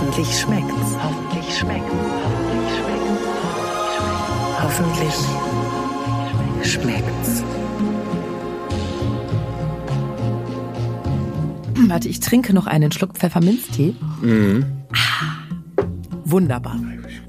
Hoffentlich schmeckt's. Hoffentlich schmeckt's. Hoffentlich schmeckt's. Warte, ich trinke noch einen Schluck Pfefferminztee. Mhm. Ah, wunderbar.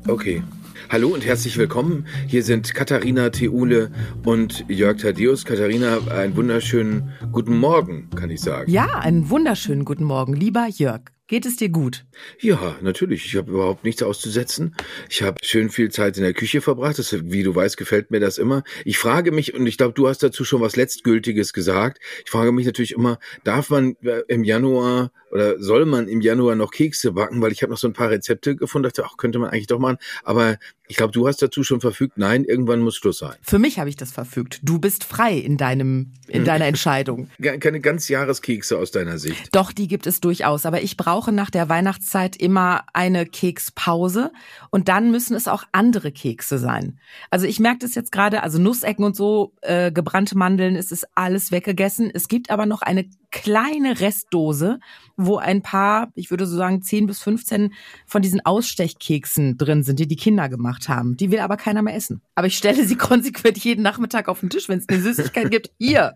Okay. Hallo und herzlich willkommen. Hier sind Katharina Theule und Jörg Thaddeus. Katharina, einen wunderschönen guten Morgen, kann ich sagen. Ja, einen wunderschönen guten Morgen, lieber Jörg. Geht es dir gut? Ja, natürlich. Ich habe überhaupt nichts auszusetzen. Ich habe schön viel Zeit in der Küche verbracht. Das, wie du weißt, gefällt mir das immer. Ich frage mich, und ich glaube, du hast dazu schon was Letztgültiges gesagt. Ich frage mich natürlich immer, darf man äh, im Januar oder soll man im Januar noch Kekse backen? Weil ich habe noch so ein paar Rezepte gefunden, dachte, ach, könnte man eigentlich doch machen. Aber ich glaube, du hast dazu schon verfügt, nein, irgendwann muss Schluss sein. Für mich habe ich das verfügt. Du bist frei in deinem, in deiner Entscheidung. Keine ganz Jahreskekse aus deiner Sicht. Doch, die gibt es durchaus. Aber ich brauche nach der Weihnachtszeit immer eine Kekspause. Und dann müssen es auch andere Kekse sein. Also ich merke das jetzt gerade, also Nussecken und so, äh, gebrannte Mandeln, es ist alles weggegessen. Es gibt aber noch eine kleine Restdose, wo ein paar, ich würde so sagen, 10 bis 15 von diesen Ausstechkeksen drin sind, die die Kinder gemacht haben. Die will aber keiner mehr essen. Aber ich stelle sie konsequent jeden Nachmittag auf den Tisch, wenn es eine Süßigkeit gibt. Hier.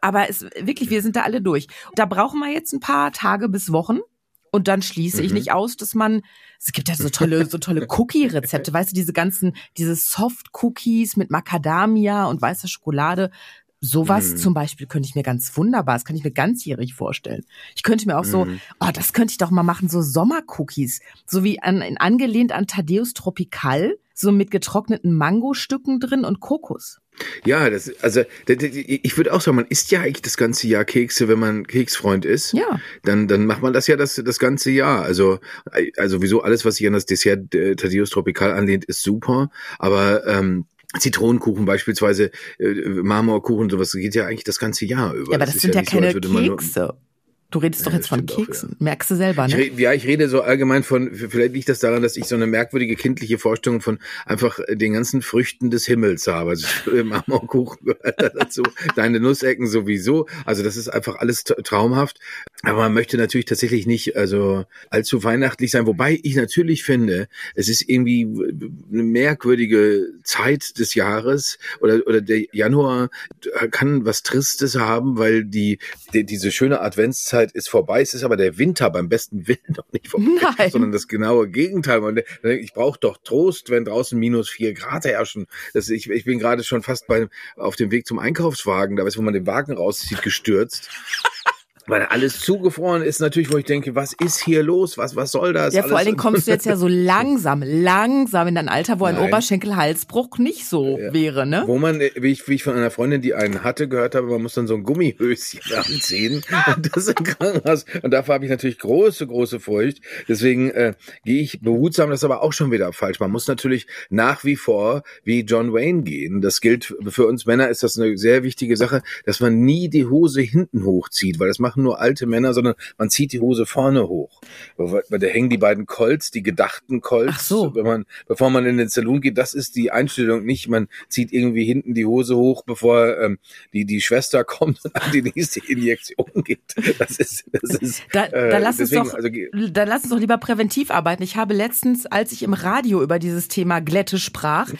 Aber es wirklich, wir sind da alle durch. Da brauchen wir jetzt ein paar Tage bis Wochen. Und dann schließe ich Mhm. nicht aus, dass man, es gibt ja so tolle, so tolle Cookie-Rezepte, weißt du, diese ganzen, diese Soft-Cookies mit Macadamia und weißer Schokolade. Sowas Mhm. zum Beispiel könnte ich mir ganz wunderbar, das kann ich mir ganzjährig vorstellen. Ich könnte mir auch so, Mhm. oh, das könnte ich doch mal machen, so Sommercookies, so wie an, angelehnt an Thaddeus Tropical, so mit getrockneten Mangostücken drin und Kokos. Ja, das, also ich würde auch sagen, man isst ja eigentlich das ganze Jahr Kekse, wenn man Keksfreund ist. Ja. Dann, dann macht man das ja das, das ganze Jahr. Also, also wieso alles, was sich an das Dessert äh, Thaddeus Tropical anlehnt, ist super. Aber ähm, Zitronenkuchen beispielsweise, äh, Marmorkuchen, sowas geht ja eigentlich das ganze Jahr über. Ja, aber das, ist sind ja so, keine nur- Kekse. Du redest doch Ja, jetzt von stimmt auch, Keksen. Merkst du selber, Ich ne? rede, ja, ich rede so allgemein von, vielleicht liegt das daran, dass ich so eine merkwürdige kindliche Vorstellung von einfach den ganzen Früchten des Himmels habe. Also Marmorkuchen gehört da dazu, deine Nussecken sowieso. Also das ist einfach alles traumhaft. Aber man möchte natürlich tatsächlich nicht also allzu weihnachtlich sein. Wobei ich natürlich finde, es ist irgendwie eine merkwürdige Zeit des Jahres oder, oder der Januar kann was Tristes haben, weil die, die diese schöne Adventszeit ist vorbei. Es ist aber der Winter beim besten Willen noch nicht vorbei, Nein. sondern das genaue Gegenteil. Ich brauche doch Trost, wenn draußen minus vier Grad herrschen. Das, ich, ich bin gerade schon fast bei, auf dem Weg zum Einkaufswagen, da du, wo man den Wagen rauszieht, gestürzt. Weil alles zugefroren ist natürlich, wo ich denke, was ist hier los? Was, was soll das? Ja, vor allen Dingen kommst du jetzt ja so langsam, langsam in dein Alter, wo ein. Oberschenkelhalsbruch nicht so wäre, ne? Wo man, äh, wie ich, wie ich von einer Freundin, die einen hatte, gehört habe, man muss dann so ein Gummihöschen anziehen. Und das im Krankenhaus. Und davor habe ich natürlich große, große Furcht. Deswegen äh, gehe ich behutsam, das ist aber auch schon wieder falsch. Man muss natürlich nach wie vor wie John Wayne gehen. Das gilt für uns Männer ist das eine sehr wichtige Sache, dass man nie die Hose hinten hochzieht, weil das machen nur alte Männer, sondern man zieht die Hose vorne hoch. Weil weil da hängen die beiden Colts, die gedachten Colts. So. Wenn man, bevor man in den Saloon geht, das ist die Einstellung nicht. Man zieht irgendwie hinten die Hose hoch, bevor ähm, die, die Schwester kommt und an die nächste Injektion geht. Das ist, das ist, Da, äh, da, lass uns deswegen, doch, also, dann lass uns doch lieber präventiv arbeiten. Ich habe letztens, als ich im Radio über dieses Thema Glätte sprach,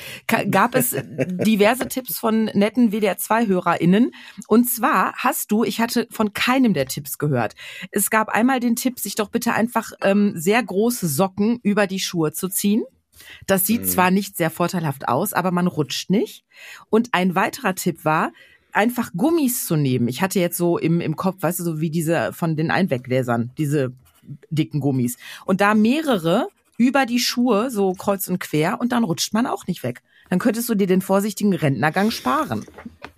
gab es diverse Tipps von netten WDR2-HörerInnen. Und zwar hast du, ich hatte von keinem der Tipps gehört. Es gab einmal den Tipp, sich doch bitte einfach ähm, sehr große Socken über die Schuhe zu ziehen. Das sieht Mhm. zwar nicht sehr vorteilhaft aus, aber man rutscht nicht. Und ein weiterer Tipp war, einfach Gummis zu nehmen. Ich hatte jetzt so im, im Kopf, weißt du, so wie diese von den Einweggläsern, diese dicken Gummis. Und da mehrere über die Schuhe, so kreuz und quer, und dann rutscht man auch nicht weg. Dann könntest du dir den vorsichtigen Rentnergang sparen.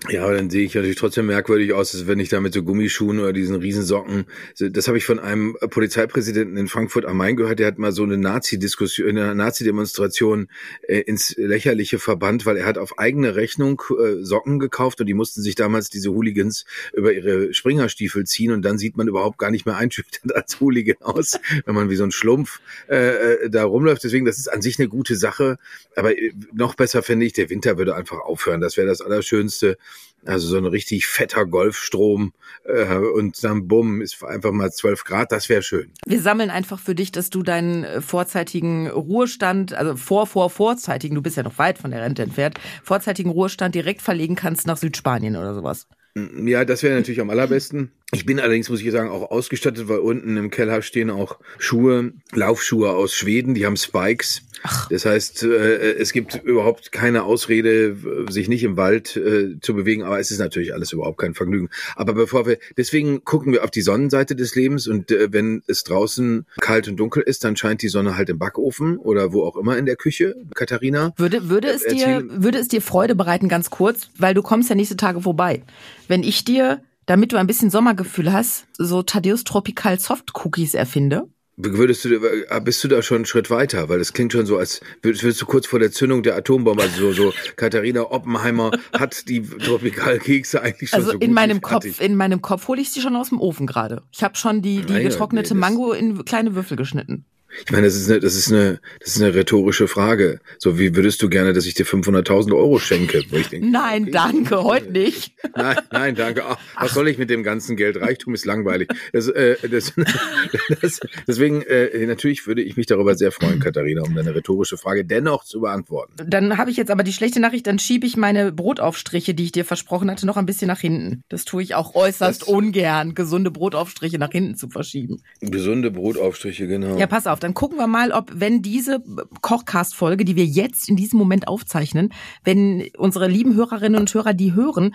Ja, aber dann sehe ich natürlich trotzdem merkwürdig aus, als wenn ich da mit so Gummischuhen oder diesen Riesensocken. Das habe ich von einem Polizeipräsidenten in Frankfurt am Main gehört, der hat mal so eine Nazi-Diskussion, eine Nazi-Demonstration äh, ins Lächerliche verbannt, weil er hat auf eigene Rechnung äh, Socken gekauft und die mussten sich damals diese Hooligans über ihre Springerstiefel ziehen und dann sieht man überhaupt gar nicht mehr einschüchternd als Hooligan aus, wenn man wie so ein Schlumpf äh, äh, da rumläuft. Deswegen, das ist an sich eine gute Sache, aber äh, noch besser fände ich, der Winter würde einfach aufhören. Das wäre das Allerschönste. Also so ein richtig fetter Golfstrom äh, und dann bumm, ist einfach mal 12 Grad, das wäre schön. Wir sammeln einfach für dich, dass du deinen äh, vorzeitigen Ruhestand, also vor, vor, vorzeitigen, du bist ja noch weit von der Rente entfernt, vorzeitigen Ruhestand direkt verlegen kannst nach Südspanien oder sowas. Ja, das wäre natürlich am allerbesten. Ich bin allerdings, muss ich sagen, auch ausgestattet, weil unten im Keller stehen auch Schuhe, Laufschuhe aus Schweden, die haben Spikes. Ach. Das heißt, äh, es gibt überhaupt keine Ausrede, sich nicht im Wald äh, zu bewegen, aber es ist natürlich alles überhaupt kein Vergnügen. Aber bevor wir, deswegen gucken wir auf die Sonnenseite des Lebens und äh, wenn es draußen kalt und dunkel ist, dann scheint die Sonne halt im Backofen oder wo auch immer in der Küche, Katharina. Würde, würde es dir, würde es dir Freude bereiten, ganz kurz, weil du kommst ja nächste Tage vorbei. Wenn ich dir damit du ein bisschen Sommergefühl hast, so Thaddeus Tropical Soft Cookies erfinde? Würdest du, äh, bist du da schon einen Schritt weiter? Weil das klingt schon so, als würdest du kurz vor der Zündung der Atombombe, also so, so Katharina Oppenheimer hat die Tropikalkekse eigentlich schon also so in meinem Kopf, in meinem Kopf hole ich sie schon aus dem Ofen gerade. Ich habe schon die, die getrocknete nee, Mango in kleine Würfel geschnitten. Ich meine, das ist eine, das ist eine, das ist eine rhetorische Frage. So, wie würdest du gerne, dass ich dir 500.000 Euro schenke? Denke, nein, okay, danke, heute nicht. Nein, nein, danke. Ach, was soll ich mit dem ganzen Geld? Reichtum ist langweilig. Das, äh, das, das, deswegen, äh, natürlich würde ich mich darüber sehr freuen, Katharina, um deine rhetorische Frage dennoch zu beantworten. Dann habe ich jetzt aber die schlechte Nachricht, dann schiebe ich meine Brotaufstriche, die ich dir versprochen hatte, noch ein bisschen nach hinten. Das tue ich auch äußerst ungern, gesunde Brotaufstriche nach hinten zu verschieben. Gesunde Brotaufstriche, genau. Ja, pass auf, dann gucken wir mal, ob wenn diese Kochcast-Folge, die wir jetzt in diesem Moment aufzeichnen, wenn unsere lieben Hörerinnen und Hörer die hören,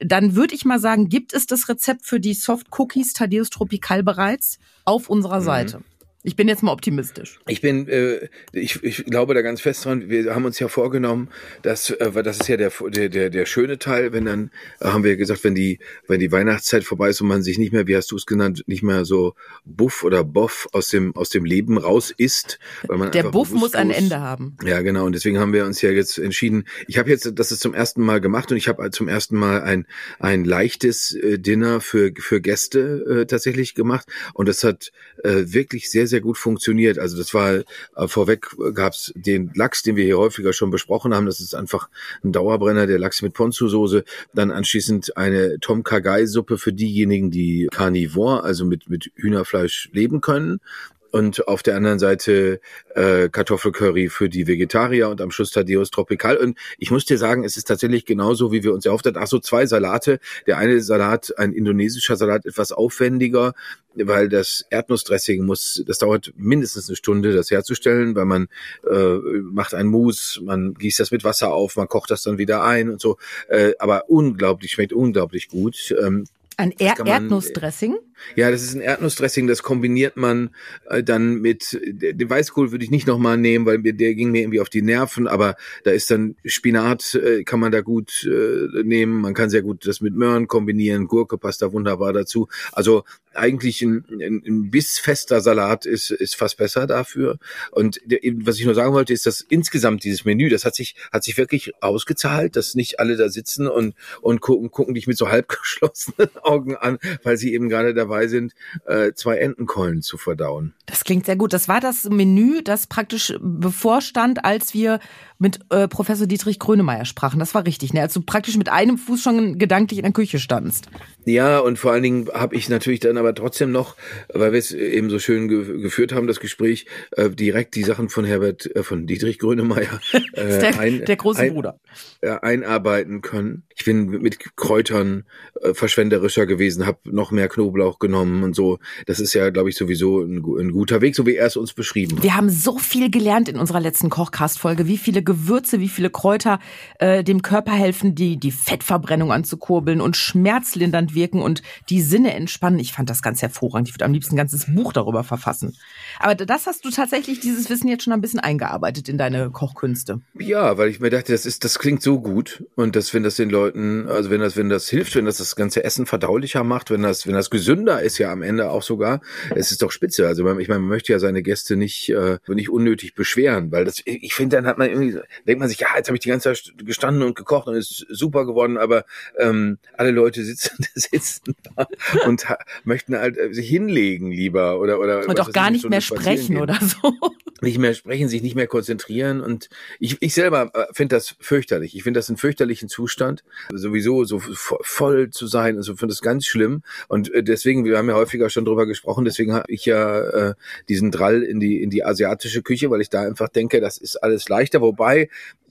dann würde ich mal sagen, gibt es das Rezept für die Soft Cookies Thaddeus Tropical bereits auf unserer mhm. Ich bin jetzt mal optimistisch. Ich bin, äh, ich, ich glaube da ganz fest dran. Wir haben uns ja vorgenommen, dass, äh, das ist ja der, der, der, der schöne Teil, wenn dann, äh, haben wir gesagt, wenn die, wenn die Weihnachtszeit vorbei ist und man sich nicht mehr, wie hast du es genannt, nicht mehr so buff oder boff aus dem, aus dem Leben raus ist. Weil man der Buff muss ein Ende haben. Ja, genau. Und deswegen haben wir uns ja jetzt entschieden. Ich habe jetzt das ist zum ersten Mal gemacht und ich habe zum ersten Mal ein, ein leichtes äh, Dinner für, für Gäste äh, tatsächlich gemacht. Und das hat äh, wirklich sehr, sehr gut funktioniert. Also das war äh, vorweg gab's den Lachs, den wir hier häufiger schon besprochen haben. Das ist einfach ein Dauerbrenner, der Lachs mit Ponzu-Soße. Dann anschließend eine Tom Kagai-Suppe für diejenigen, die Carnivore, also mit, mit Hühnerfleisch leben können und auf der anderen Seite äh, Kartoffelcurry für die Vegetarier und am Schluss Tadeus Tropical. Und ich muss dir sagen, es ist tatsächlich genauso, wie wir uns erhofft hatten. Ach so, zwei Salate. Der eine Salat, ein indonesischer Salat, etwas aufwendiger, weil das Erdnussdressing muss, das dauert mindestens eine Stunde, das herzustellen, weil man äh, macht ein Mousse, man gießt das mit Wasser auf, man kocht das dann wieder ein und so. Äh, aber unglaublich, schmeckt unglaublich gut. Ähm, ein er Erdnussdressing? Ja, das ist ein Erdnussdressing, das kombiniert man äh, dann mit, den Weißkohl würde ich nicht nochmal nehmen, weil mir, der ging mir irgendwie auf die Nerven, aber da ist dann Spinat, äh, kann man da gut äh, nehmen, man kann sehr gut das mit Möhren kombinieren, Gurke passt da wunderbar dazu. Also eigentlich ein, ein, ein bissfester Salat ist, ist fast besser dafür. Und der, was ich nur sagen wollte, ist, dass insgesamt dieses Menü, das hat sich, hat sich wirklich ausgezahlt, dass nicht alle da sitzen und, und gucken, gucken dich mit so halb geschlossenen Augen an, weil sie eben gerade dabei dabei sind, äh, zwei Entenkeulen zu verdauen. Das klingt sehr gut. Das war das Menü, das praktisch bevorstand, als wir mit äh, Professor Dietrich Grönemeyer sprachen. Das war richtig, ne? Als du praktisch mit einem Fuß schon gedanklich in der Küche standst. Ja, und vor allen Dingen habe ich natürlich dann aber trotzdem noch, weil wir es eben so schön ge geführt haben, das Gespräch, äh, direkt die Sachen von Herbert, äh, von Dietrich Grönemeyer äh, der, ein, der große ein, Bruder. Äh, einarbeiten können. Ich bin mit Kräutern äh, verschwenderischer gewesen, habe noch mehr Knoblauch genommen und so. Das ist ja, glaube ich, sowieso ein, ein guter Weg, so wie er es uns beschrieben hat. Wir haben so viel gelernt in unserer letzten Kochcast-Folge, wie viele Gewürze, wie viele Kräuter äh, dem Körper helfen, die, die Fettverbrennung anzukurbeln und schmerzlindernd wirken und die Sinne entspannen. Ich fand das ganz hervorragend. Ich würde am liebsten ein ganzes Buch darüber verfassen. Aber das hast du tatsächlich, dieses Wissen jetzt schon ein bisschen eingearbeitet in deine Kochkünste. Ja, weil ich mir dachte, das ist, das klingt so gut. Und dass, wenn das den Leuten, also wenn das, wenn das hilft, wenn das das ganze Essen verdaulicher macht, wenn das, wenn das gesünder ist ja am Ende auch sogar, es ist doch spitze. Also ich meine, man möchte ja seine Gäste nicht, äh, nicht unnötig beschweren, weil das, ich finde, dann hat man irgendwie denkt man sich, ja, jetzt habe ich die ganze Zeit gestanden und gekocht und ist super geworden, aber ähm, alle Leute sitzen, sitzen da und möchten halt äh, sich hinlegen lieber oder oder und auch gar nicht mehr sprechen oder so. nicht mehr sprechen, sich nicht mehr konzentrieren und ich, ich selber äh, finde das fürchterlich. Ich finde das einen fürchterlichen Zustand, sowieso so voll zu sein und so finde das ganz schlimm und äh, deswegen, wir haben ja häufiger schon drüber gesprochen, deswegen habe ich ja äh, diesen Drall in die in die asiatische Küche, weil ich da einfach denke, das ist alles leichter, wobei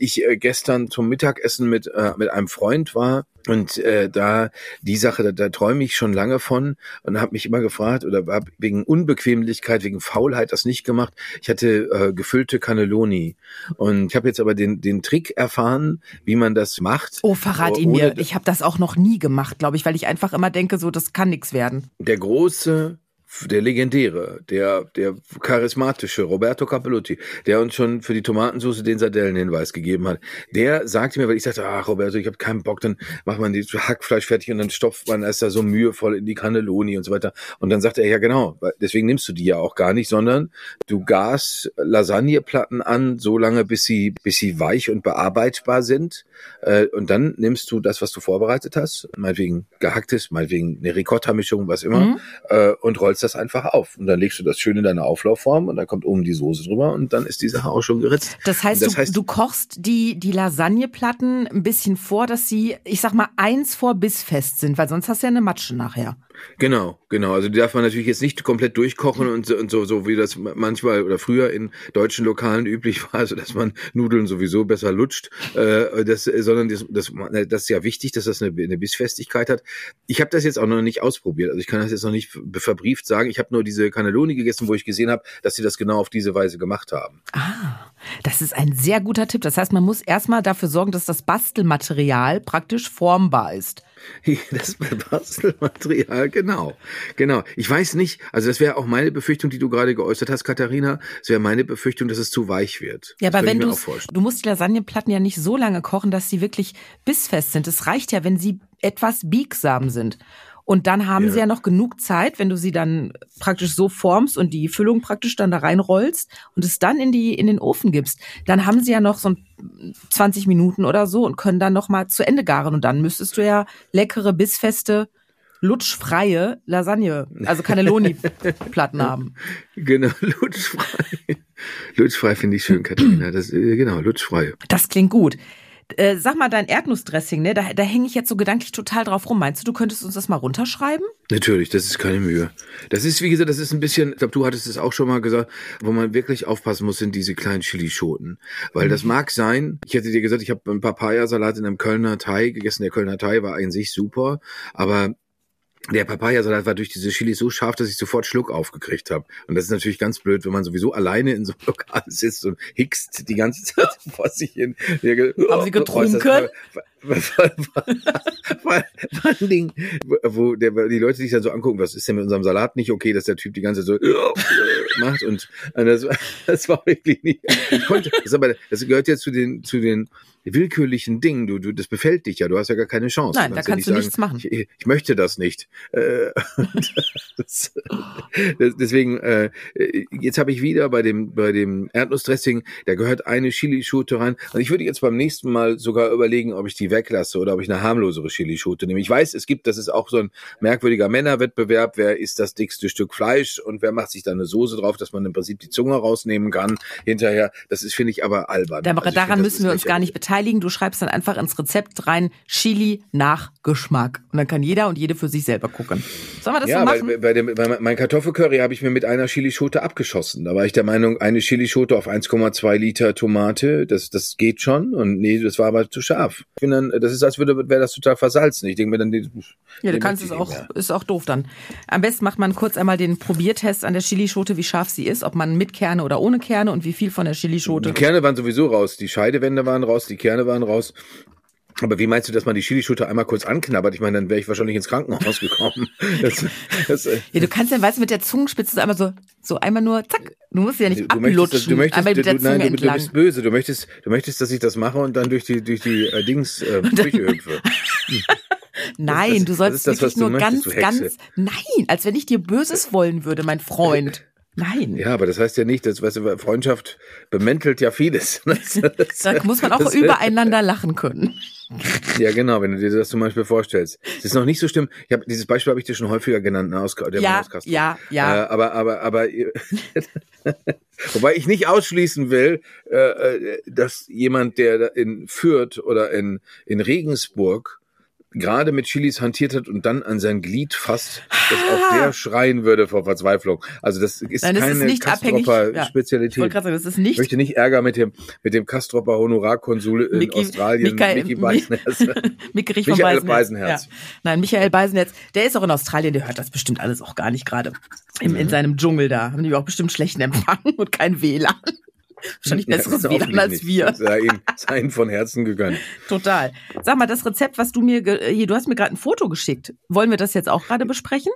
ich äh, gestern zum Mittagessen mit äh, mit einem Freund war und äh, da die Sache, da, da träume ich schon lange von und habe mich immer gefragt oder habe wegen Unbequemlichkeit, wegen Faulheit das nicht gemacht. Ich hatte äh, gefüllte Cannelloni und ich habe jetzt aber den den Trick erfahren, wie man das macht. Oh, verrat ihn mir. Ich habe das auch noch nie gemacht, glaube ich, weil ich einfach immer denke, so das kann nichts werden. Der große der legendäre, der, der charismatische Roberto Capellucci, der uns schon für die Tomatensauce den Sardellenhinweis gegeben hat, der sagte mir, weil ich sagte, ach Roberto, ich habe keinen Bock, dann macht man die Hackfleisch fertig und dann stopft man es da so mühevoll in die Cannelloni und so weiter. Und dann sagte er, ja genau, deswegen nimmst du die ja auch gar nicht, sondern du gas Lasagneplatten an, so lange bis sie, bis sie weich und bearbeitbar sind. Äh, und dann nimmst du das, was du vorbereitet hast, meinetwegen gehacktes, meinetwegen eine Ricotta-Mischung, was immer, mhm. Äh, und rollst rollst das einfach auf. Und dann legst du das schön in deine Auflaufform und dann kommt oben die Soße drüber und dann ist die Sache auch schon geritzt. Das heißt, das du, heißt du kochst die, die Lasagneplatten ein bisschen vor, dass sie, ich sag mal, eins vor bissfest sind, weil sonst hast du ja eine Matsche nachher. Genau, genau. Also die darf man natürlich jetzt nicht komplett durchkochen und so, und so, so wie das manchmal oder früher in deutschen Lokalen üblich war, also dass man Nudeln sowieso besser lutscht, äh, das, sondern das, das, das ist ja wichtig, dass das eine, eine Bissfestigkeit hat. Ich habe das jetzt auch noch nicht ausprobiert, also ich kann das jetzt noch nicht verbrieft sagen. Ich habe nur diese Cannelloni gegessen, wo ich gesehen habe, dass sie das genau auf diese Weise gemacht haben. Ah, das ist ein sehr guter Tipp. Das heißt, man muss erstmal dafür sorgen, dass das Bastelmaterial praktisch formbar ist. Das Bastelmaterial, genau. Genau. Ich weiß nicht, also das wäre auch meine Befürchtung, die du gerade geäußert hast, Katharina. Es wäre meine Befürchtung, dass es zu weich wird. Ja, aber wenn du du musst die Lasagneplatten ja nicht so lange kochen, dass sie wirklich bissfest sind. Es reicht ja, wenn sie etwas biegsam sind. Und dann haben ja. sie ja noch genug Zeit, wenn du sie dann praktisch so formst und die Füllung praktisch dann da reinrollst und es dann in die in den Ofen gibst, dann haben sie ja noch so 20 Minuten oder so und können dann noch mal zu Ende garen und dann müsstest du ja leckere bissfeste lutschfreie Lasagne, also Cannelloni-Platten haben. Genau, lutschfrei. Lutschfrei finde ich schön, Katharina. Das, äh, genau, lutschfrei. Das klingt gut. Äh, sag mal, dein Erdnussdressing, ne? Da, da hänge ich jetzt so gedanklich total drauf rum. Meinst du, du könntest uns das mal runterschreiben? Natürlich, das ist keine Mühe. Das ist, wie gesagt, das ist ein bisschen, ich glaube, du hattest es auch schon mal gesagt, wo man wirklich aufpassen muss, sind diese kleinen Chilischoten. Weil das mhm. mag sein, ich hätte dir gesagt, ich habe einen Papayasalat in einem Kölner Thai gegessen. Der Kölner Thai war in sich super, aber der Papayasalat war durch diese Chili so scharf, dass ich sofort Schluck aufgekriegt habe. Und das ist natürlich ganz blöd, wenn man sowieso alleine in so einem Lokal sitzt und hickst die ganze Zeit vor sich hin. Haben Sie getrunken? Vor allen Dingen, wo der, die Leute sich dann so angucken, was ist denn mit unserem Salat nicht okay, dass der Typ die ganze Zeit so macht und das, das war wirklich nicht. Ich konnte, das, aber, das gehört ja zu den zu den willkürlichen Dingen. Du, du, das befällt dich ja. Du hast ja gar keine Chance. Nein, da kannst ja du sagen, nichts machen. Ich, ich, möchte das nicht. Äh, das, deswegen, äh, jetzt habe ich wieder bei dem bei dem Erdnussdressing, da gehört eine Chilischote rein. Und ich würde jetzt beim nächsten Mal sogar überlegen, ob ich die weglasse oder ob ich eine harmlosere Chilischote nehme. Ich weiß, es gibt, das ist auch so ein merkwürdiger Männerwettbewerb. Wer isst das dickste Stück Fleisch und wer macht sich da eine Soße drauf, dass man im Prinzip die Zunge rausnehmen kann hinterher. Das ist, finde ich, aber albern. Da, also daran find, müssen wir uns gar nicht beteiligen. Du schreibst dann einfach ins Rezept rein Chili nach Geschmack. Und dann kann jeder und jede für sich selber gucken. Sollen wir das ja, so machen? Bei, bei, dem, bei mein Kartoffelcurry habe ich mir mit einer Chilischote abgeschossen. Da war ich der Meinung, eine Chilischote auf 1,2 Liter Tomate, das, das geht schon. Und nee, das war aber zu scharf. Ich finde dann, das ist, als würde, wäre das total versalzen. Ich denke mir dann, ja, du kannst es auch, mehr. ist auch doof dann. Am besten macht man kurz einmal den Probiertest an der Chilischote, wie scharf sie ist, ob man mit Kerne oder ohne Kerne und wie viel von der Chilischote. Die Kerne waren sowieso raus, die Scheidewände waren raus, die Kerne waren raus. Aber wie meinst du, dass man die Chilischote einmal kurz anknabbert? Ich meine, dann wäre ich wahrscheinlich ins Krankenhaus gekommen. Das, das, äh, ja, du kannst ja, weißt du, mit der Zungenspitze einmal so, so einmal nur, zack. Du musst ja nicht du ablutschen, möchtest, du möchtest, einmal mit der Zunge nein, du, du, bist böse. Du möchtest, du möchtest, dass ich das mache und dann durch die, durch die äh, Dings äh, Küche hüpfe. nein, das, du sollst das, wirklich nur möchtest, ganz, ganz, nein, als wenn ich dir Böses wollen würde, mein Freund. Nein. Ja, aber das heißt ja nicht, dass weißt du, Freundschaft bemäntelt ja vieles. da muss man auch übereinander lachen können. Ja, genau, wenn du dir das zum Beispiel vorstellst. Es ist noch nicht so schlimm. Ich hab, dieses Beispiel habe ich dir schon häufiger genannt, ne, aus der ja, Ja, ja. Äh, aber, aber, aber Wobei ich nicht ausschließen will, äh, äh, dass jemand, der in Fürth oder in, in Regensburg gerade mit Chilis hantiert hat und dann an sein Glied fasst, dass auch der schreien würde vor Verzweiflung. Also das ist Nein, das keine ist nicht abhängig- ja. Ich nicht möchte nicht Ärger mit dem mit dem Kastropper Honorarkonsul in Mickey- Australien, Michael- Mickey Beisenherz. Michael Beisenherz. Beisenherz. Ja. Nein, Michael Beisenherz, der ist auch in Australien, der hört das bestimmt alles auch gar nicht gerade. In, in seinem Dschungel da haben die auch bestimmt schlechten Empfang und kein WLAN. Wahrscheinlich Ja, besseres hoffentlich WLAN als nicht. wir. Sei ihm, sei ihm von Herzen gegönnt. Total. Sag mal, das Rezept, was du mir, ge- hier, du hast mir gerade ein Foto geschickt. Wollen wir das jetzt auch gerade besprechen?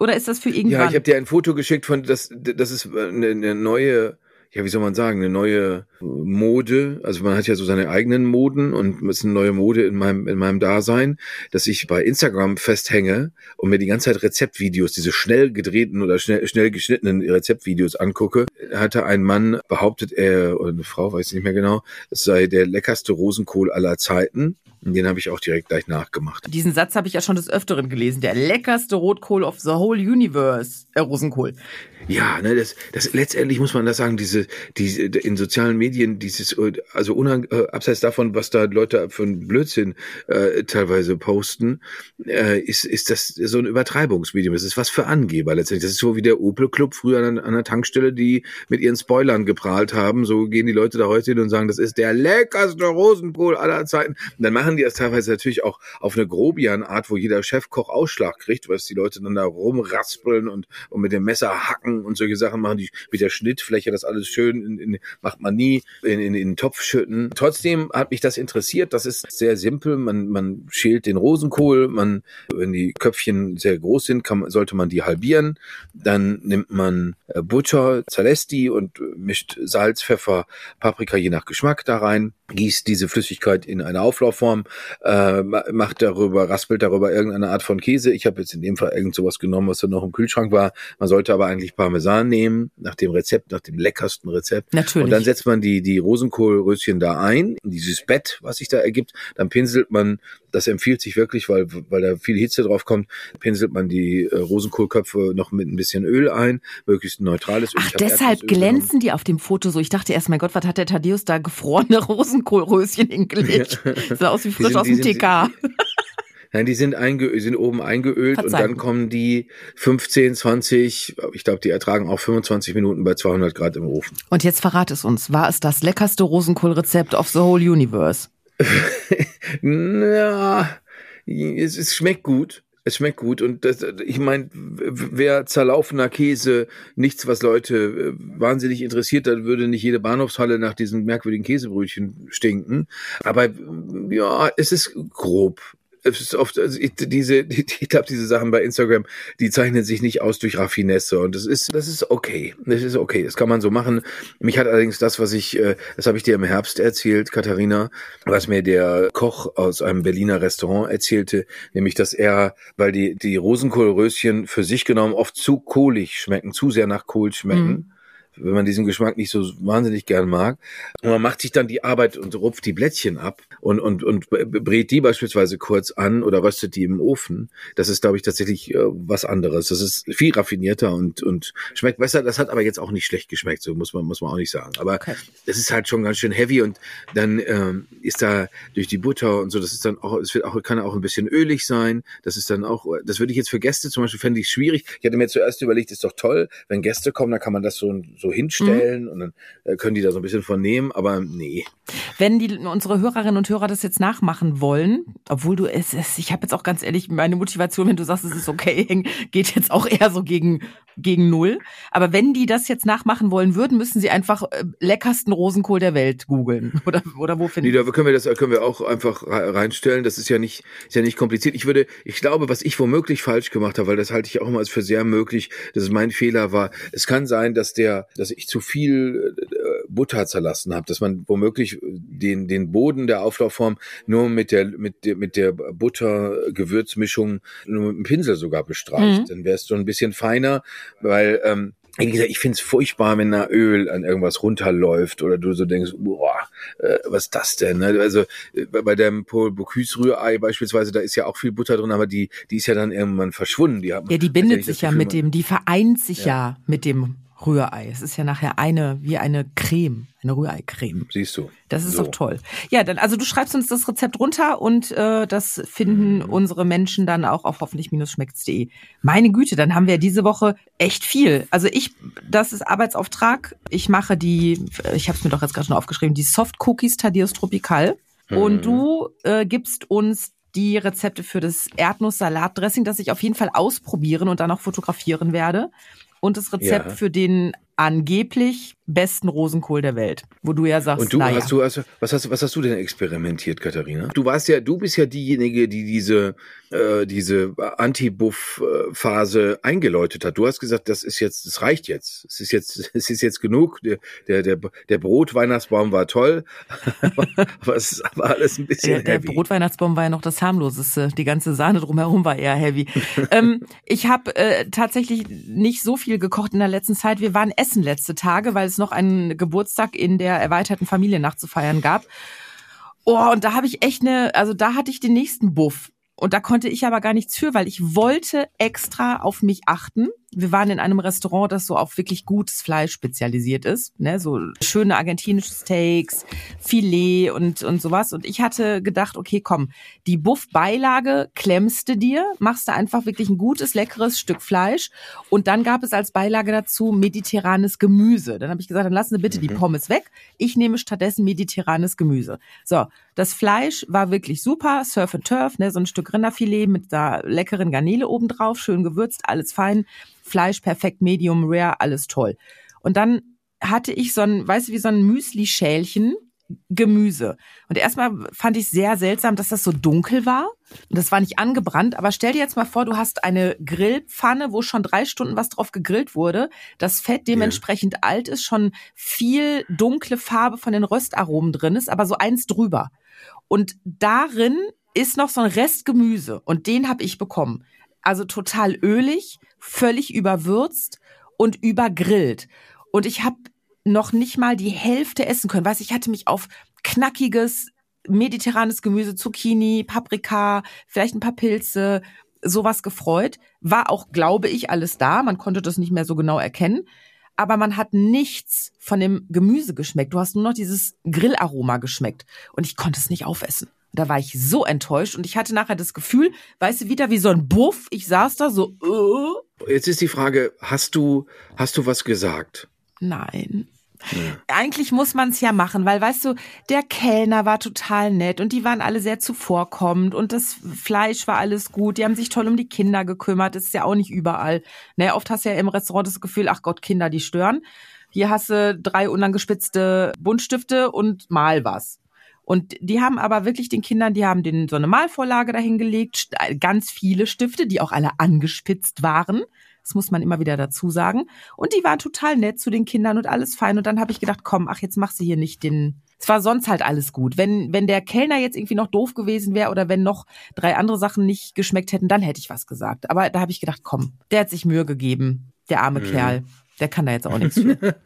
Oder ist das für irgendwann? Ja, ich habe dir ein Foto geschickt von das das ist eine, eine neue ja, wie soll man sagen, eine neue Mode. Also man hat ja so seine eigenen Moden und es ist eine neue Mode in meinem, in meinem Dasein, dass ich bei Instagram festhänge und mir die ganze Zeit Rezeptvideos, diese schnell gedrehten oder schnell, schnell geschnittenen Rezeptvideos angucke. Hatte ein Mann behauptet, er, oder eine Frau, weiß nicht mehr genau, es sei der leckerste Rosenkohl aller Zeiten. Den habe ich auch direkt gleich nachgemacht. Diesen Satz habe ich ja schon des Öfteren gelesen. Der leckerste Rotkohl of the whole universe. Äh, Rosenkohl. Ja, ne, das, das letztendlich muss man das sagen, diese, diese in sozialen Medien, dieses, also unang, äh, abseits davon, was da Leute für einen Blödsinn äh, teilweise posten, äh, ist, ist das so ein Übertreibungsmedium. Das ist was für Angeber letztendlich. Das ist so wie der Opel Club früher an, an der Tankstelle, die mit ihren Spoilern geprahlt haben. So gehen die Leute da heute hin und sagen, das ist der leckerste Rosenkohl aller Zeiten. Und dann machen die das teilweise natürlich auch auf eine Grobian-Art, wo jeder Chefkoch Ausschlag kriegt, was die Leute dann da rumraspeln und, und mit dem Messer hacken und solche Sachen machen, die mit der Schnittfläche das alles schön in, in, macht man nie in, in, in den Topf schütten. Trotzdem hat mich das interessiert. Das ist sehr simpel. Man, man schält den Rosenkohl. Man, wenn die Köpfchen sehr groß sind, kann, sollte man die halbieren. Dann nimmt man äh, Butter, Zalesti und mischt Salz, Pfeffer, Paprika je nach Geschmack da rein. Gießt diese Flüssigkeit in eine Auflaufform, äh, ma- macht darüber, raspelt darüber irgendeine Art von Käse. Ich habe jetzt in dem Fall irgend sowas genommen, was da noch im Kühlschrank war. Man sollte aber eigentlich Parmesan nehmen, nach dem Rezept, nach dem leckersten Rezept. Natürlich. Und dann setzt man die, die Rosenkohlröschen da ein, in dieses Bett, was sich da ergibt. Dann pinselt man, das empfiehlt sich wirklich, weil, weil da viel Hitze drauf kommt, pinselt man die äh, Rosenkohlköpfe noch mit ein bisschen Öl ein, möglichst ein neutrales Öl. Ach, deshalb Erdnussöl genommen. glänzen die auf dem Foto so. Ich dachte erst, mein Gott, was hat der Thaddeus da gefrorene Rosenkohlröschen hingelegt? Sah aus wie frisch sind- aus dem sind- TK. Nein, die sind, einge sind oben eingeölt Verzeihung. und dann kommen die 15, 20, ich glaube, die ertragen auch 25 Minuten bei 200 Grad im Ofen. Und jetzt verrat es uns. War es das leckerste Rosenkohlrezept of the whole universe? Na, es, es schmeckt gut. Es schmeckt gut und das, ich meine, wer zerlaufener Käse nichts, was Leute äh, wahnsinnig interessiert, dann würde nicht jede Bahnhofshalle nach diesen merkwürdigen Käsebrötchen stinken. Aber ja, es ist grob. Es ist oft, also ich, diese, die, ich glaube, diese Sachen bei Instagram, die zeichnen sich nicht aus durch Raffinesse und das ist, das ist okay. Das ist okay. Das kann man so machen. Mich hat allerdings das, was ich, äh, das habe ich dir im Herbst erzählt, Katharina, was mir der Koch aus einem Berliner Restaurant erzählte, nämlich, dass er, weil die, die Rosenkohlröschen für sich genommen oft zu kohlig schmecken, zu sehr nach Kohl schmecken. Wenn man diesen Geschmack nicht so wahnsinnig gern mag. Und man macht sich dann die Arbeit und rupft die Blättchen ab und, und, und brät die beispielsweise kurz an oder röstet die im Ofen. Das ist, glaube ich, tatsächlich äh, was anderes. Das ist viel raffinierter und, und schmeckt besser. Das hat aber jetzt auch nicht schlecht geschmeckt, so muss man, muss man auch nicht sagen. Aber Okay. es ist halt schon ganz schön heavy und dann ähm, ist da durch die Butter und so, das ist dann auch, es wird auch, kann auch ein bisschen ölig sein. Das ist dann auch, das würde ich jetzt für Gäste zum Beispiel fände ich schwierig. Ich hatte mir zuerst überlegt, ist doch toll, wenn Gäste kommen, dann kann man das so, so hinstellen und dann äh, können die da so ein bisschen von nehmen, aber nee. Wenn die unsere Hörerinnen und Hörer das jetzt nachmachen wollen, obwohl du es, es ich habe jetzt auch ganz ehrlich meine Motivation, wenn du sagst, es ist okay, geht jetzt auch eher so gegen gegen null. Aber wenn die das jetzt nachmachen wollen würden, müssen sie einfach äh, leckersten Rosenkohl der Welt googeln oder oder wo Nee, finden? da können wir das können wir auch einfach re- reinstellen. Das ist ja nicht ist ja nicht kompliziert. Ich würde, ich glaube, was ich womöglich falsch gemacht habe, weil das halte ich auch immer als für sehr möglich, dass es mein Fehler war. Es kann sein, dass der, dass ich zu viel äh, Butter zerlassen habe, dass man womöglich den den Boden der Auflaufform nur mit der mit der mit der Butter Gewürzmischung nur mit dem Pinsel sogar bestreicht. Mhm. Dann wäre es so ein bisschen feiner, weil ähm, wie gesagt, ich finde es furchtbar, wenn da Öl an irgendwas runterläuft oder du so denkst, boah, äh, was ist das denn? Ne? Also äh, bei dem Paul Bocuse Rührei beispielsweise, da ist ja auch viel Butter drin, aber die, die ist ja dann irgendwann verschwunden. Die hat, Ja, die bindet sich ja mit dem, die vereint sich ja, mit dem Rührei. Es ist ja nachher eine, wie eine Creme, eine Rührei-Creme. Siehst du. Das ist So. doch toll. Ja, dann, also du schreibst uns das Rezept runter und äh, das finden unsere Menschen dann auch auf hoffentlich-schmeckt's.de. Meine Güte, dann haben wir diese Woche echt viel. Also ich, das ist Arbeitsauftrag. Ich mache die, ich habe es mir doch jetzt gerade schon aufgeschrieben, die Soft Cookies Thaddeus Tropical. Und du äh, gibst uns die Rezepte für das Erdnuss-Salatdressing, das ich auf jeden Fall ausprobieren und dann auch fotografieren werde. Und das Rezept Ja. für den angeblich besten Rosenkohl der Welt, wo du ja sagst, Und du naja. hast du also was hast was hast du denn experimentiert, Katharina? Du warst ja du bist ja diejenige, die diese äh, diese Anti-Buff-Phase eingeläutet hat. Du hast gesagt, das ist jetzt, das reicht jetzt. Es ist jetzt, es ist jetzt genug. Der der der, der Brot-Weihnachtsbaum war toll, aber es war alles ein bisschen Der, der heavy. Brotweihnachtsbaum war ja noch das harmloseste. Die ganze Sahne drumherum war eher heavy. ähm, ich habe äh, tatsächlich nicht so viel gekocht in der letzten Zeit. Wir waren essen letzte Tage, weil es noch einen Geburtstag in der erweiterten Familiennacht zu gab. Oh, und da habe ich echt eine, also da hatte ich den nächsten Buff. Und da konnte ich aber gar nichts für, weil ich wollte extra auf mich achten. Wir waren in einem Restaurant, das so auf wirklich gutes Fleisch spezialisiert ist, ne, so schöne argentinische Steaks, Filet und und sowas. Und ich hatte gedacht, okay, komm, die Buff-Beilage klemmst du dir, machst du einfach wirklich ein gutes, leckeres Stück Fleisch. Und dann gab es als Beilage dazu mediterranes Gemüse. Dann habe ich gesagt, dann lassen Sie bitte die Pommes weg. Ich nehme stattdessen mediterranes Gemüse. So, das Fleisch war wirklich super, Surf and Turf, ne, so ein Stück Rinderfilet mit da leckeren Garnele obendrauf, schön gewürzt, alles fein. Fleisch perfekt, Medium Rare, alles toll. Und dann hatte ich so ein, weißt du, wie so ein Müsli-Schälchen Gemüse. Und erstmal fand ich sehr seltsam, dass das so dunkel war. Und das war nicht angebrannt. Aber stell dir jetzt mal vor, du hast eine Grillpfanne, wo schon drei Stunden was drauf gegrillt wurde. Das Fett dementsprechend alt ist, schon viel dunkle Farbe von den Röstaromen drin ist, aber so eins drüber. Und darin ist noch so ein Rest Gemüse. Und den habe ich bekommen. Also total ölig, völlig überwürzt und übergrillt. Und ich habe noch nicht mal die Hälfte essen können. Weißt, ich hatte mich auf knackiges mediterranes Gemüse, Zucchini, Paprika, vielleicht ein paar Pilze, sowas gefreut. War auch, glaube ich, alles da. Man konnte das nicht mehr so genau erkennen. Aber man hat nichts von dem Gemüse geschmeckt. Du hast nur noch dieses Grillaroma geschmeckt. Und ich konnte es nicht aufessen. Da war ich so enttäuscht und ich hatte nachher das Gefühl, weißt du, wieder wie so ein Buff. Ich saß da so, äh, Jetzt ist die Frage, hast du hast du was gesagt? Nein. Eigentlich muss man es ja machen, weil weißt du, der Kellner war total nett und die waren alle sehr zuvorkommend und das Fleisch war alles gut. Die haben sich toll um die Kinder gekümmert. Das ist ja auch nicht überall. Ne, oft hast du ja im Restaurant das Gefühl, ach Gott, Kinder, die stören. Hier hast du drei unangespitzte Buntstifte und mal was. Und die haben aber wirklich den Kindern, die haben den so eine Malvorlage dahingelegt, st- ganz viele Stifte, die auch alle angespitzt waren. Das muss man immer wieder dazu sagen. Und die waren total nett zu den Kindern und alles fein. Und dann habe ich gedacht, komm, ach, jetzt machst du hier nicht den. Es war sonst halt alles gut. Wenn, wenn der Kellner jetzt irgendwie noch doof gewesen wäre oder wenn noch drei andere Sachen nicht geschmeckt hätten, dann hätte ich was gesagt. Aber da habe ich gedacht, komm, der hat sich Mühe gegeben, der arme Kerl. Der kann da jetzt auch nichts für.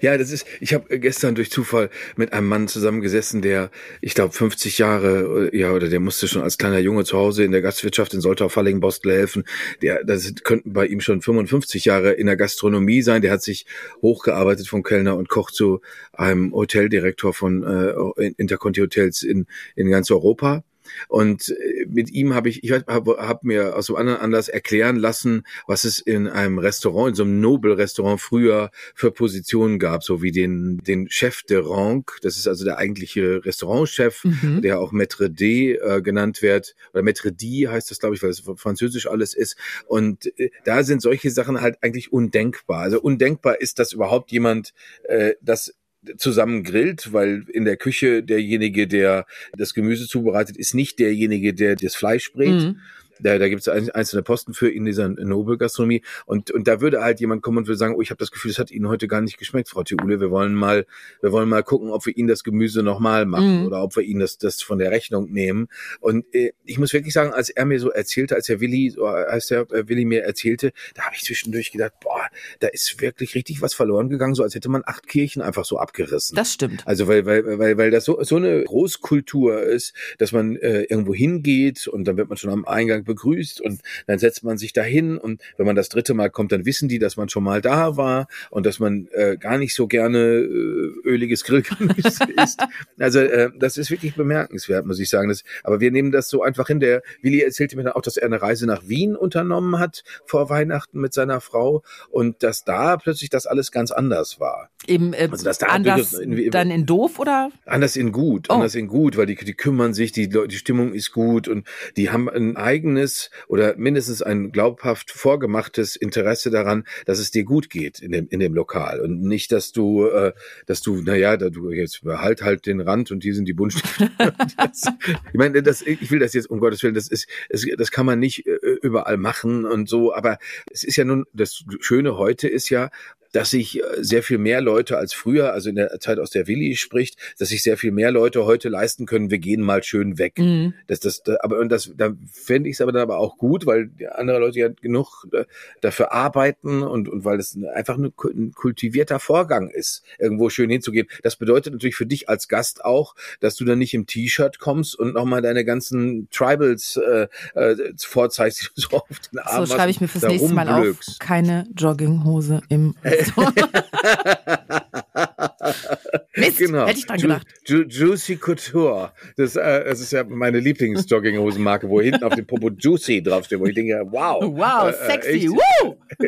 ja, das ist, ich habe gestern durch Zufall mit einem Mann zusammengesessen, der, ich glaube, 50 Jahre, ja, oder der musste schon als kleiner Junge zu Hause in der Gastwirtschaft in Soltau, Fallingen, Bostel helfen. Der, das könnten bei ihm schon 55 Jahre in der Gastronomie sein. Der hat sich hochgearbeitet vom Kellner und Koch zu einem Hoteldirektor von äh, Interconti Hotels in, in ganz Europa. Und äh, mit ihm habe ich, ich habe hab mir aus einem anderen Anlass erklären lassen, was es in einem Restaurant, in so einem Nobel-Restaurant früher für Positionen gab, so wie den, den Chef de Rank, das ist also der eigentliche Restaurantchef, Mhm. der auch Maître D äh, genannt wird, oder Maître D heißt das, glaube ich, weil es französisch alles ist. Und äh, da sind solche Sachen halt eigentlich undenkbar. Also undenkbar ist, dass überhaupt jemand äh, das zusammen grillt, weil in der Küche derjenige, der das Gemüse zubereitet, ist nicht derjenige, der das Fleisch brät. Mhm. Da, da gibt es einzelne Posten für in dieser Nobelgastronomie. Und, und da würde halt jemand kommen und würde sagen, oh, ich habe das Gefühl, es hat Ihnen heute gar nicht geschmeckt, Frau Theule. Wir wollen mal, wir wollen mal gucken, ob wir Ihnen das Gemüse nochmal machen Mhm. oder ob wir Ihnen das, das von der Rechnung nehmen. Und äh, ich muss wirklich sagen, als er mir so erzählte, als Herr Willi, so als der äh, Willi mir erzählte, da habe ich zwischendurch gedacht, boah, da ist wirklich richtig was verloren gegangen, so als hätte man acht Kirchen einfach so abgerissen. Das stimmt. Also weil, weil, weil, weil das so, so eine Großkultur ist, dass man äh, irgendwo hingeht und dann wird man schon am Eingang begrüßt und dann setzt man sich dahin und wenn man das dritte Mal kommt, dann wissen die, dass man schon mal da war und dass man äh, gar nicht so gerne äh, öliges Grillgemüse isst. Also äh, das ist wirklich bemerkenswert, muss ich sagen. Das, aber wir nehmen das so einfach hin. Der Willi erzählte mir dann auch, dass er eine Reise nach Wien unternommen hat vor Weihnachten mit seiner Frau und dass da plötzlich das alles ganz anders war. Eben äh, Also, dass da anders in- dann in doof oder? Anders in gut, Oh. anders in gut, weil die, die kümmern sich, die, die Stimmung ist gut und die haben ein eigenes oder mindestens ein glaubhaft vorgemachtes Interesse daran, dass es dir gut geht in dem, in dem Lokal und nicht, dass du, äh, dass du, naja, da du jetzt behalt halt den Rand und die sind die Buntstifte. das, ich meine, das, ich will das jetzt, um Gottes Willen, das ist, es, das kann man nicht äh, überall machen und so, aber es ist ja nun, das Schöne heute ist ja, dass sich äh, sehr viel mehr Leute als früher, also in der Zeit aus der Willi spricht, dass sich sehr viel mehr Leute heute leisten können, wir gehen mal schön weg. Mhm. Das, das, da, aber und das, da fände ich es aber dann aber auch gut, weil andere Leute ja genug äh, dafür arbeiten und und weil es einfach eine, ku- ein kultivierter Vorgang ist, irgendwo schön hinzugehen. Das bedeutet natürlich für dich als Gast auch, dass du dann nicht im T-Shirt kommst und nochmal deine ganzen Tribals äh, äh, vorzeigst, die du so auf den Arm So schreibe ich mir fürs nächste Mal auf. Keine Jogginghose im Exacto. Mist, Genau. hätte ich dran gedacht. Ju Juicy Couture. Das, äh, das ist ja meine Lieblings-Jogginghosenmarke, wo hinten auf dem Popo Juicy draufsteht, wo ich denke, wow. Wow, Äh, äh, sexy. echt. Woo!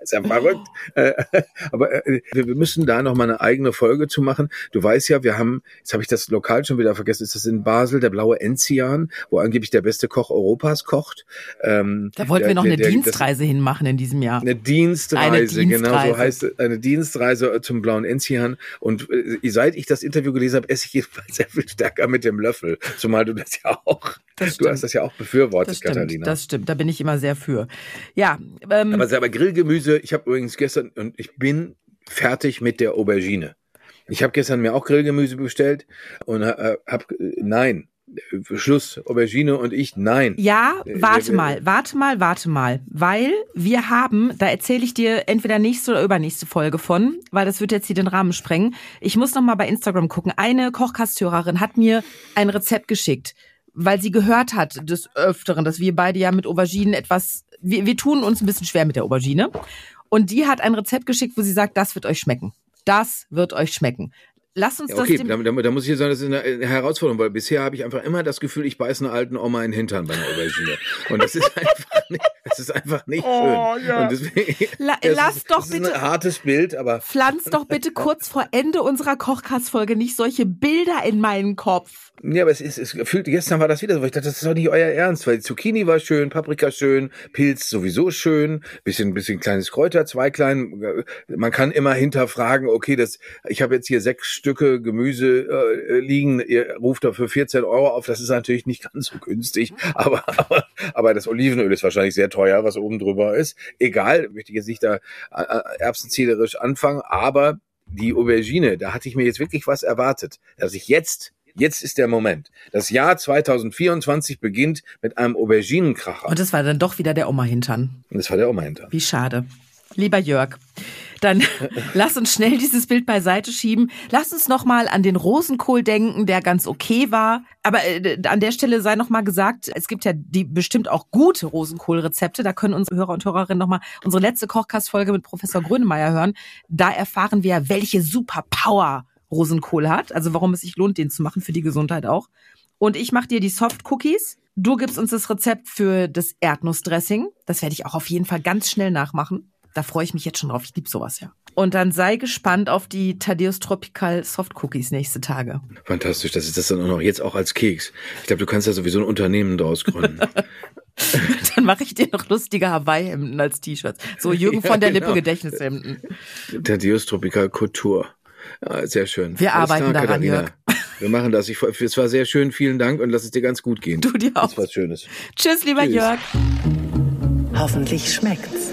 ist ja verrückt. Äh, aber äh, wir müssen da noch mal eine eigene Folge zu machen. Du weißt ja, wir haben, jetzt habe ich das Lokal schon wieder vergessen, ist das in Basel, der blaue Enzian, wo angeblich der beste Koch Europas kocht. Ähm, Da wollten der- wir noch der- eine der- Dienstreise hinmachen in diesem Jahr. eine Dienstreise, Eine genau so Dienstreise. heißt es, eine Dienstreise zum blauen Enzian. Und äh, seit ich das Interview gelesen habe, esse ich jedenfalls sehr viel stärker mit dem Löffel. Zumal du das ja auch, Das du hast das ja auch befürwortet, Das stimmt, Katharina. das stimmt. Da bin ich immer sehr für. Ja, ähm, aber, aber Grillgemüse, ich habe übrigens gestern, und ich bin fertig mit der Aubergine. Ich habe gestern mir auch Grillgemüse bestellt und äh, habe, nein, äh, Schluss, Aubergine und ich, nein. Ja, Äh, warte äh, mal, warte mal, warte mal. Weil wir haben, da erzähle ich dir entweder nächste oder übernächste Folge von, weil das wird jetzt hier den Rahmen sprengen. Ich muss noch mal bei Instagram gucken. Eine Kochkasthörerin hat mir ein Rezept geschickt, weil sie gehört hat des Öfteren, dass wir beide ja mit Auberginen etwas, wir, wir tun uns ein bisschen schwer mit der Aubergine. Und die hat ein Rezept geschickt, wo sie sagt, das wird euch schmecken. Das wird euch schmecken. Lass uns Ja, okay, das da, dem, da, da muss ich jetzt sagen, das ist eine, eine Herausforderung, weil bisher habe ich einfach immer das Gefühl, ich beiße einer alten Oma in den Hintern bei einer Aubergine. Und das ist einfach nicht, ist einfach nicht Oh, schön. ja. Deswegen, La- das lass ist, doch das ist bitte- ein hartes Bild, aber pflanz doch bitte kurz vor Ende unserer Kochkastfolge nicht solche Bilder in meinen Kopf. Ja, aber es ist, es gefühlt, gestern war das wieder so, ich dachte, das ist doch nicht euer Ernst, weil Zucchini war schön, Paprika schön, Pilz sowieso schön, bisschen, bisschen kleines Kräuter, zwei klein. Man kann immer hinterfragen, okay, das, ich habe jetzt hier sechs Stücke Gemüse äh, liegen, ihr ruft dafür 14 Euro auf, das ist natürlich nicht ganz so günstig, aber, aber, aber das Olivenöl ist wahrscheinlich sehr teuer, was oben drüber ist. Egal, möchte ich jetzt nicht da äh, äh, erbsenzählerisch anfangen, aber die Aubergine, da hatte ich mir jetzt wirklich was erwartet, dass ich jetzt Jetzt ist der Moment. Das Jahr 2024 beginnt mit einem Auberginenkracher. Und das war dann doch wieder der Oma-Hintern. Und das war der Oma hinter. Wie schade. Lieber Jörg, dann lass uns schnell dieses Bild beiseite schieben. Lass uns noch mal an den Rosenkohl denken, der ganz okay war. Aber äh, an der Stelle sei noch mal gesagt, es gibt ja die bestimmt auch gute Rosenkohlrezepte. Da können unsere Hörer und Hörerinnen noch mal unsere letzte Kochkastfolge mit Professor Grönemeyer hören. Da erfahren wir, welche Superpower Rosenkohl hat. Also warum es sich lohnt, den zu machen für die Gesundheit auch. Und ich mache dir die Soft Cookies. Du gibst uns das Rezept für das Erdnussdressing. Das werde ich auch auf jeden Fall ganz schnell nachmachen. Da freue ich mich jetzt schon drauf. Ich liebe sowas ja. Und dann sei gespannt auf die Thaddeus Tropical Soft Cookies nächste Tage. Fantastisch, das ist das dann auch noch jetzt auch als Keks. Ich glaube, du kannst da sowieso ein Unternehmen draus gründen. Dann mache ich dir noch lustige Hawaii-Hemden als T-Shirts. So Jürgen Ja, von der genau. Lippe Gedächtnishemden. Thaddeus Tropical Couture. Ja, sehr schön. Wir Alles arbeiten daran, Katharina. Jörg. Wir machen das. Ich, es war sehr schön. Vielen Dank und lass es dir ganz gut gehen. Du dir auch. Das war was Schönes. Tschüss, lieber Tschüss. Jörg. Hoffentlich schmeckt's.